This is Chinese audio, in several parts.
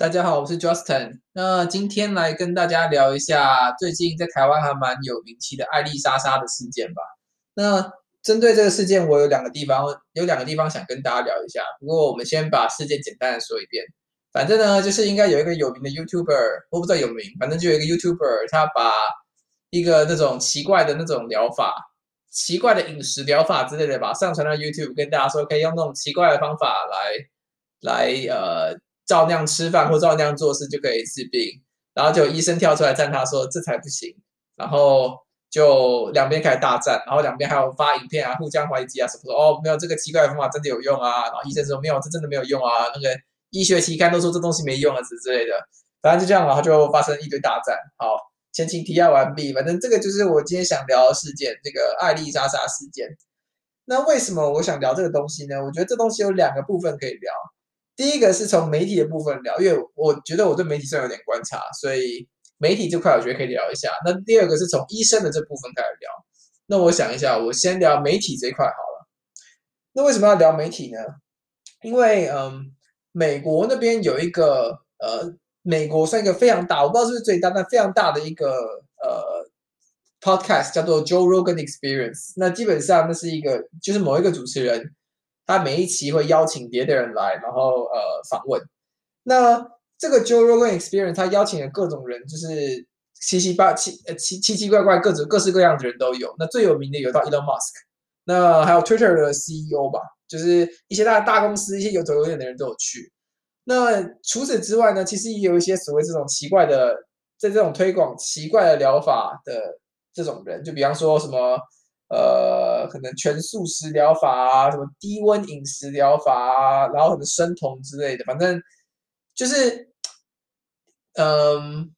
大家好，我是 Justin。那今天来跟大家聊一下最近在台湾还蛮有名气的艾莉莎莎的事件吧。那针对这个事件，我有两个地方，有两个地方想跟大家聊一下。不过我们先把事件简单的说一遍。反正呢，就是应该有一个有名的 YouTuber，我不知道有名，反正就有一个 YouTuber，他把一个那种奇怪的那种疗法、奇怪的饮食疗法之类的吧，上传到 YouTube，跟大家说可以用那种奇怪的方法来来呃。照那样吃饭或照那样做事就可以治病，然后就医生跳出来赞他说这才不行，然后就两边开始大战，然后两边还有发影片啊，互相怀疑啊，什么说哦没有这个奇怪的方法真的有用啊，然后医生说没有，这真的没有用啊，那个医学期刊都说这东西没用啊之之类的，反正就这样，然后就发生一堆大战。好，前情提要完毕，反正这个就是我今天想聊的事件，这个艾丽莎莎事件。那为什么我想聊这个东西呢？我觉得这东西有两个部分可以聊。第一个是从媒体的部分聊，因为我觉得我对媒体上有点观察，所以媒体这块我觉得可以聊一下。那第二个是从医生的这部分开始聊。那我想一下，我先聊媒体这一块好了。那为什么要聊媒体呢？因为嗯，美国那边有一个呃，美国算一个非常大，我不知道是不是最大，但非常大的一个呃 podcast 叫做 Joe Rogan Experience。那基本上那是一个，就是某一个主持人。他每一期会邀请别的人来，然后呃访问。那这个 Joe Rogan Experience，他邀请了各种人，就是七七八七呃七七奇怪怪各种各式各样的人都有。那最有名的有到 Elon Musk，那还有 Twitter 的 CEO 吧，就是一些大大公司，一些有头有脸的人都有去。那除此之外呢，其实也有一些所谓这种奇怪的，在这种推广奇怪的疗法的这种人，就比方说什么。呃，可能全素食疗法啊，什么低温饮食疗法啊，然后什么生酮之类的，反正就是，嗯，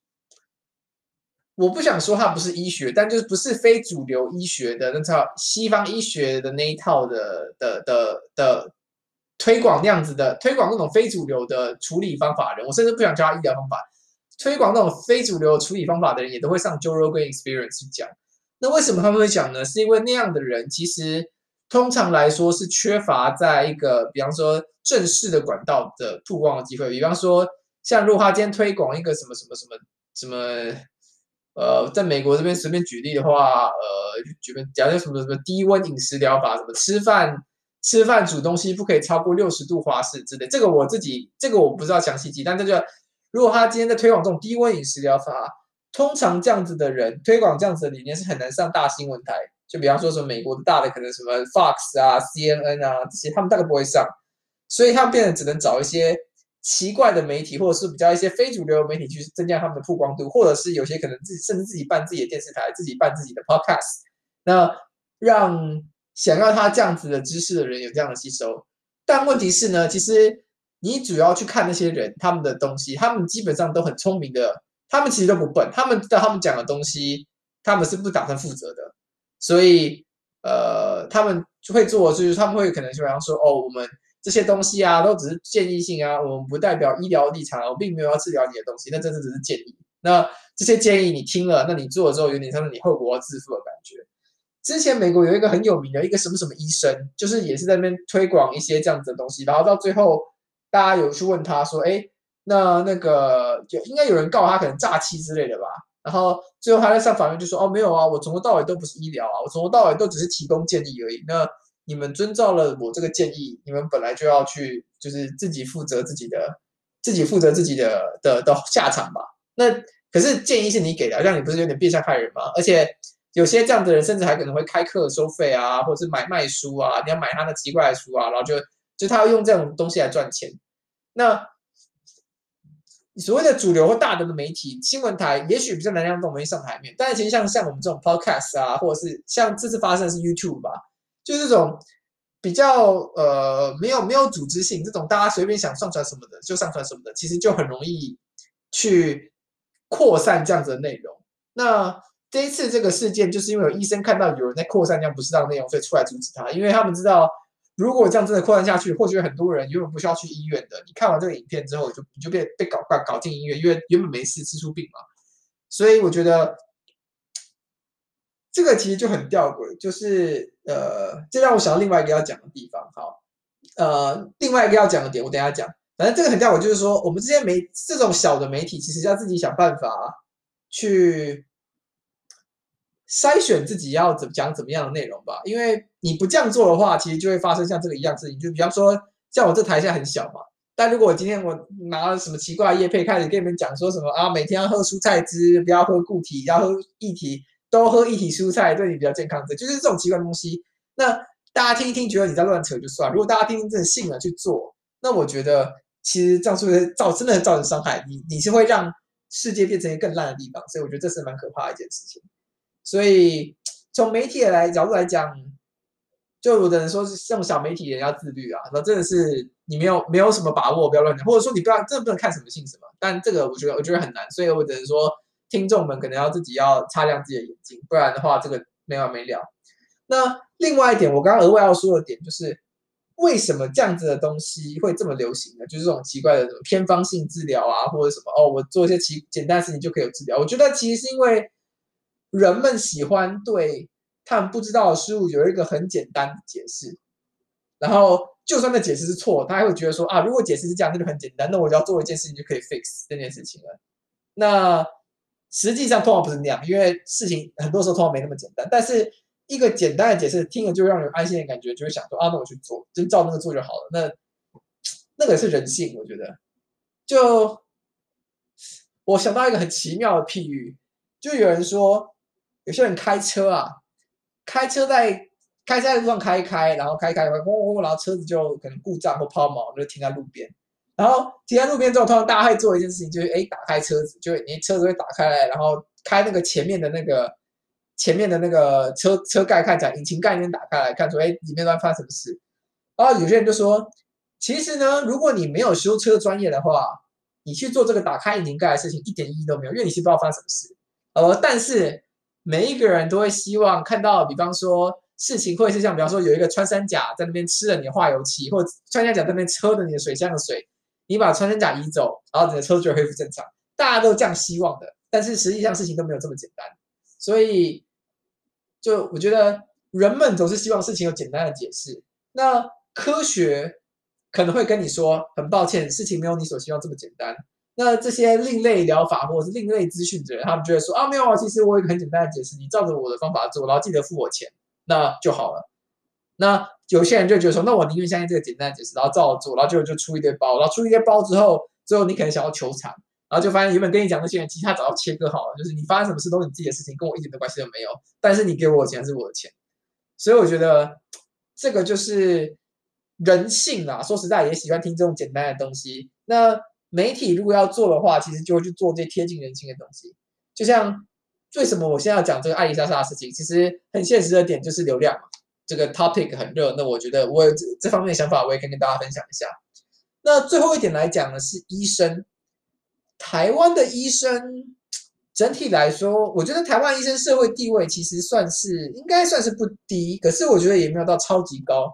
我不想说它不是医学，但就是不是非主流医学的那套西方医学的那一套的的的的推广那样子的推广那种非主流的处理方法的人，我甚至不想叫他医疗方法，推广那种非主流处理方法的人，也都会上 Joe Rogan Experience 去讲。那为什么他们会讲呢？是因为那样的人其实通常来说是缺乏在一个，比方说正式的管道的曝光的机会。比方说，像如果他今天推广一个什么什么什么什么，呃，在美国这边随便举例的话，呃，举个假设什么什么低温饮食疗法，什么吃饭吃饭煮东西不可以超过六十度华氏之类。这个我自己这个我不知道详细记，但这个如果他今天在推广这种低温饮食疗法。通常这样子的人推广这样子的理念是很难上大新闻台，就比方说什么美国的大的可能什么 Fox 啊、CNN 啊这些，他们大概不会上，所以他们变得只能找一些奇怪的媒体，或者是比较一些非主流媒体去增加他们的曝光度，或者是有些可能自己甚至自己办自己的电视台，自己办自己的 Podcast，那让想要他这样子的知识的人有这样的吸收。但问题是呢，其实你主要去看那些人他们的东西，他们基本上都很聪明的。他们其实都不笨，他们知道他们讲的东西，他们是不打算负责的，所以呃，他们就会做，就是他们会可能就好像说，哦，我们这些东西啊，都只是建议性啊，我们不代表医疗立场，我并没有要治疗你的东西，那真的只是建议。那这些建议你听了，那你做了之后，有点像是你后果要自负的感觉。之前美国有一个很有名的一个什么什么医生，就是也是在那边推广一些这样子的东西，然后到最后大家有去问他说，哎。那那个就应该有人告他可能诈欺之类的吧，然后最后他在上法院就说哦没有啊，我从头到尾都不是医疗啊，我从头到尾都只是提供建议而已。那你们遵照了我这个建议，你们本来就要去就是自己负责自己的，自己负责自己的的的下场吧。那可是建议是你给的，让你不是有点变相害人吗？而且有些这样的人甚至还可能会开课收费啊，或者是买卖书啊，你要买他的奇怪的书啊，然后就就他要用这种东西来赚钱，那。所谓的主流或大的媒体新闻台，也许比较难让这种东西上台面，但是其实像像我们这种 podcast 啊，或者是像这次发生的是 YouTube 吧，就这种比较呃没有没有组织性，这种大家随便想上传什么的就上传什么的，其实就很容易去扩散这样子的内容。那这一次这个事件，就是因为有医生看到有人在扩散这样不适当内容，所以出来阻止他，因为他们知道。如果这样真的扩散下去，或许很多人原本不需要去医院的。你看完这个影片之后，就你就被被搞搞搞进医院，因为原本没事吃出病嘛。所以我觉得这个其实就很吊诡，就是呃，这让我想到另外一个要讲的地方。好，呃，另外一个要讲的点，我等下讲。反正这个很吊诡就是说，我们这些媒这种小的媒体，其实要自己想办法去筛选自己要怎讲怎么样的内容吧。因为你不这样做的话，其实就会发生像这个一样事情。就比方说，像我这台现在很小嘛，但如果我今天我拿了什么奇怪的业配，开始跟你们讲说什么啊，每天要喝蔬菜汁，不要喝固体，要喝液体，都喝液体蔬菜，对你比较健康。这就是这种奇怪的东西。那大家听一听，觉得你在乱扯就算。如果大家听听真的信了去做，那我觉得其实这样是不是造真的造成伤害？你你是会让世界变成一个更烂的地方，所以我觉得这是蛮可怕的一件事情。所以从媒体的来角度来讲，就有的人说是这种小媒体人要自律啊，那真的是你没有没有什么把握，不要乱讲，或者说你不要真的不能看什么信什么。但这个我觉得我觉得很难，所以我只能说听众们可能要自己要擦亮自己的眼睛，不然的话这个没完没了。那另外一点，我刚刚额外要说的点就是，为什么这样子的东西会这么流行呢？就是这种奇怪的什么偏方性治疗啊，或者什么哦，我做一些奇简单的事情就可以有治疗。我觉得其实是因为人们喜欢对他们不知道的事物有一个很简单的解释，然后就算那解释是错，他还会觉得说啊，如果解释是这样，那就很简单，那我只要做一件事情就可以 fix 这件事情了。那实际上通常不是那样，因为事情很多时候通常没那么简单，但是。一个简单的解释，听了就让人安心的感觉，就会想说啊，那我去做，就照那个做就好了。那那个是人性，我觉得。就我想到一个很奇妙的譬喻，就有人说，有些人开车啊，开车在开车在路上开一开，然后开一开，轰轰，然后车子就可能故障或抛锚，就停在路边。然后停在路边之后，通常大家会做一件事情，就是哎，打开车子，就你车子会打开来，然后开那个前面的那个。前面的那个车车盖看起来，引擎盖先打开来看出，哎，里面在发生什么事？然后有些人就说，其实呢，如果你没有修车专业的话，你去做这个打开引擎盖的事情一点意义都没有，因为你是不知道发生什么事。呃，但是每一个人都会希望看到，比方说事情会是像，比方说有一个穿山甲在那边吃了你的化油器，或者穿山甲在那边抽了你的水箱的水，你把穿山甲移走，然后你的车就恢复正常。大家都这样希望的，但是实际上事情都没有这么简单，所以。就我觉得人们总是希望事情有简单的解释，那科学可能会跟你说，很抱歉，事情没有你所希望这么简单。那这些另类疗法或者是另类资讯者，他们就会说啊，没有啊，其实我有个很简单的解释，你照着我的方法做，然后记得付我钱，那就好了。那有些人就觉得说，那我宁愿相信这个简单的解释，然后照着做，然后就就出一堆包，然后出一堆包之后，最后你可能想要求偿。然后就发现原本跟你讲那些人，其实他早就切割好了，就是你发生什么事都是你自己的事情，跟我一点的关系都没有。但是你给我的钱是我的钱，所以我觉得这个就是人性啊。说实在，也喜欢听这种简单的东西。那媒体如果要做的话，其实就会去做这些贴近人心的东西。就像为什么我现在要讲这个爱丽莎莎的事情，其实很现实的点就是流量嘛。这个 topic 很热，那我觉得我有这这方面的想法，我也可以跟大家分享一下。那最后一点来讲呢，是医生。台湾的医生整体来说，我觉得台湾医生社会地位其实算是应该算是不低，可是我觉得也没有到超级高。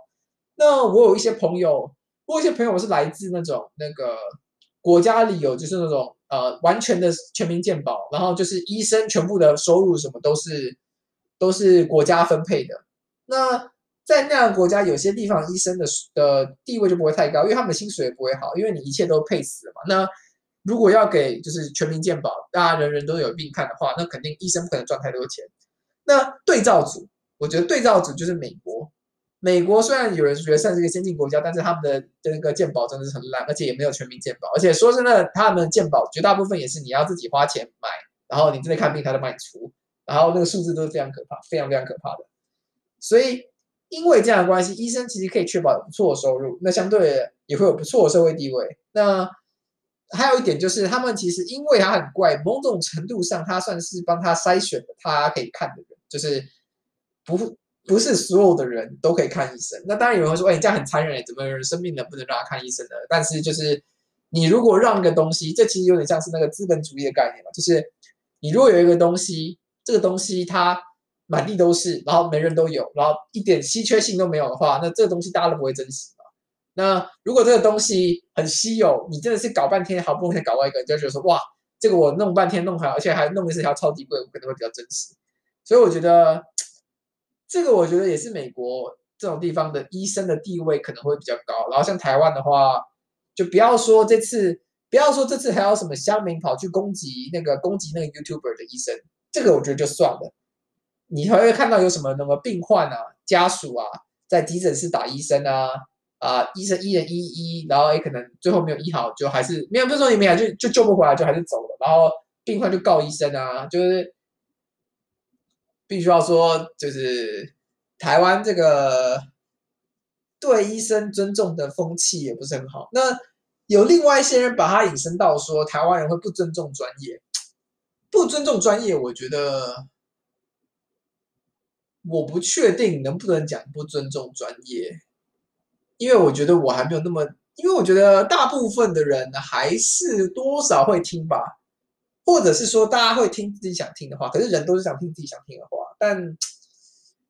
那我有一些朋友，我有一些朋友是来自那种那个国家里有就是那种呃完全的全民健保，然后就是医生全部的收入什么都是都是国家分配的。那在那样国家，有些地方医生的的地位就不会太高，因为他们的薪水也不会好，因为你一切都配死了嘛。那如果要给就是全民健保，大家人人都有病看的话，那肯定医生不可能赚太多钱。那对照组，我觉得对照组就是美国。美国虽然有人觉得算是一个先进国家，但是他们的那个健保真的是很烂，而且也没有全民健保。而且说真的，他们的健保绝大部分也是你要自己花钱买，然后你这边看病他就帮你出，然后那个数字都是非常可怕，非常非常可怕的。所以因为这样的关系，医生其实可以确保有不错的收入，那相对也会有不错的社会地位。那还有一点就是，他们其实因为他很怪，某种程度上他算是帮他筛选的，他可以看的人，就是不不是所有的人都可以看医生。那当然有人会说，哎，你这样很残忍，怎么有人生病了不能让他看医生呢？但是就是你如果让一个东西，这其实有点像是那个资本主义的概念嘛，就是你如果有一个东西，这个东西它满地都是，然后每人都有，然后一点稀缺性都没有的话，那这个东西大家都不会珍惜。那如果这个东西很稀有，你真的是搞半天，好不容易搞到一个，你就觉得说哇，这个我弄半天弄好，而且还弄的是条超级贵，我可能会比较珍惜。所以我觉得这个，我觉得也是美国这种地方的医生的地位可能会比较高。然后像台湾的话，就不要说这次，不要说这次还有什么乡民跑去攻击那个攻击那个 YouTuber 的医生，这个我觉得就算了。你还会看到有什么那么病患啊、家属啊，在急诊室打医生啊，啊，医生一人一医，然后也可能最后没有医好，就还是没有，不是说你没有，就就救不回来，就还是走了，然后病患就告医生啊，就是必须要说，就是台湾这个。对医生尊重的风气也不是很好。那有另外一些人把它引申到说，台湾人会不尊重专业，不尊重专业，我觉得我不确定能不能讲不尊重专业，因为我觉得我还没有那么，因为我觉得大部分的人还是多少会听吧，或者是说大家会听自己想听的话，可是人都是想听自己想听的话，但。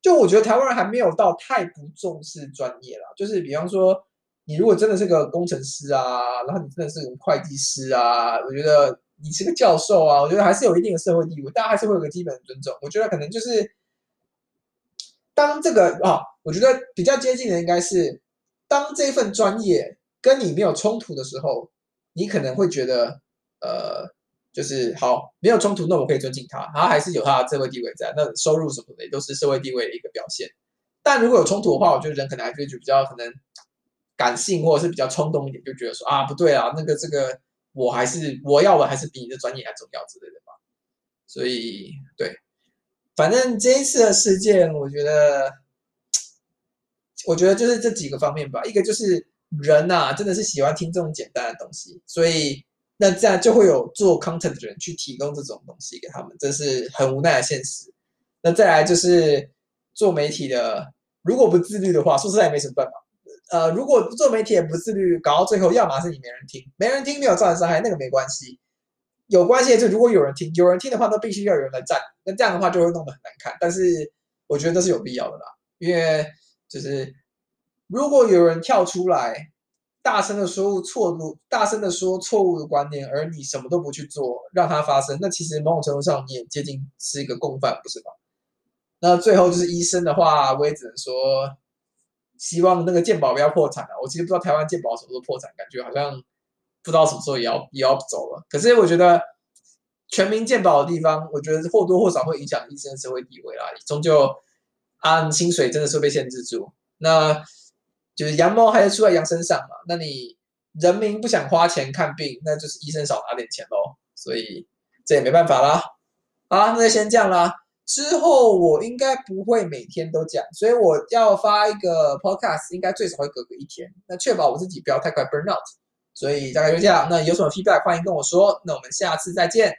就我觉得台湾人还没有到太不重视专业啦，就是比方说，你如果真的是个工程师啊，然后你真的是个会计师啊，我觉得你是个教授啊，我觉得还是有一定的社会地位，大家还是会有个基本的尊重。我觉得可能就是当这个啊，我觉得比较接近的应该是，当这份专业跟你没有冲突的时候，你可能会觉得呃。就是好，没有冲突，那我可以尊敬他，他还是有他的社会地位在，那收入什么的也都是社会地位的一个表现。但如果有冲突的话，我觉得人可能还是就比较可能感性或者是比较冲动一点，就觉得说啊不对啊，那个这个我还是我要的还是比你的专业还重要之类的吧。所以对，反正这一次的事件，我觉得我觉得就是这几个方面吧。一个就是人呐、啊，真的是喜欢听这种简单的东西，所以。那这样就会有做 content 的人去提供这种东西给他们，这是很无奈的现实。那再来就是做媒体的，如果不自律的话，说实在也没什么办法。呃，如果做媒体也不自律，搞到最后，要么是你没人听，没人听没有造成伤害，那个没关系。有关系的是，如果有人听，有人听的话，那必须要有人来赞。那这样的话就会弄得很难看。但是我觉得这是有必要的啦，因为就是如果有人跳出来。大声的说错误，大声的说错误的观念，而你什么都不去做，让它发生，那其实某种程度上你也接近是一个共犯，不是吗？那最后就是医生的话，我也只能说，希望那个健保不要破产了。我其实不知道台湾健保什么时候破产，感觉好像不知道什么时候也要也要走了。可是我觉得全民健保的地方，我觉得或多或少会影响医生的社会地位啦。终究按薪水真的是被限制住。那。就是羊毛还是出在羊身上嘛，那你人民不想花钱看病，那就是医生少拿点钱喽，所以这也没办法啦。好，那就先这样啦。之后我应该不会每天都讲，所以我要发一个 podcast，应该最少会隔个一天，那确保我自己不要太快 burn out。所以大概就这样，那有什么 feedback 欢迎跟我说，那我们下次再见。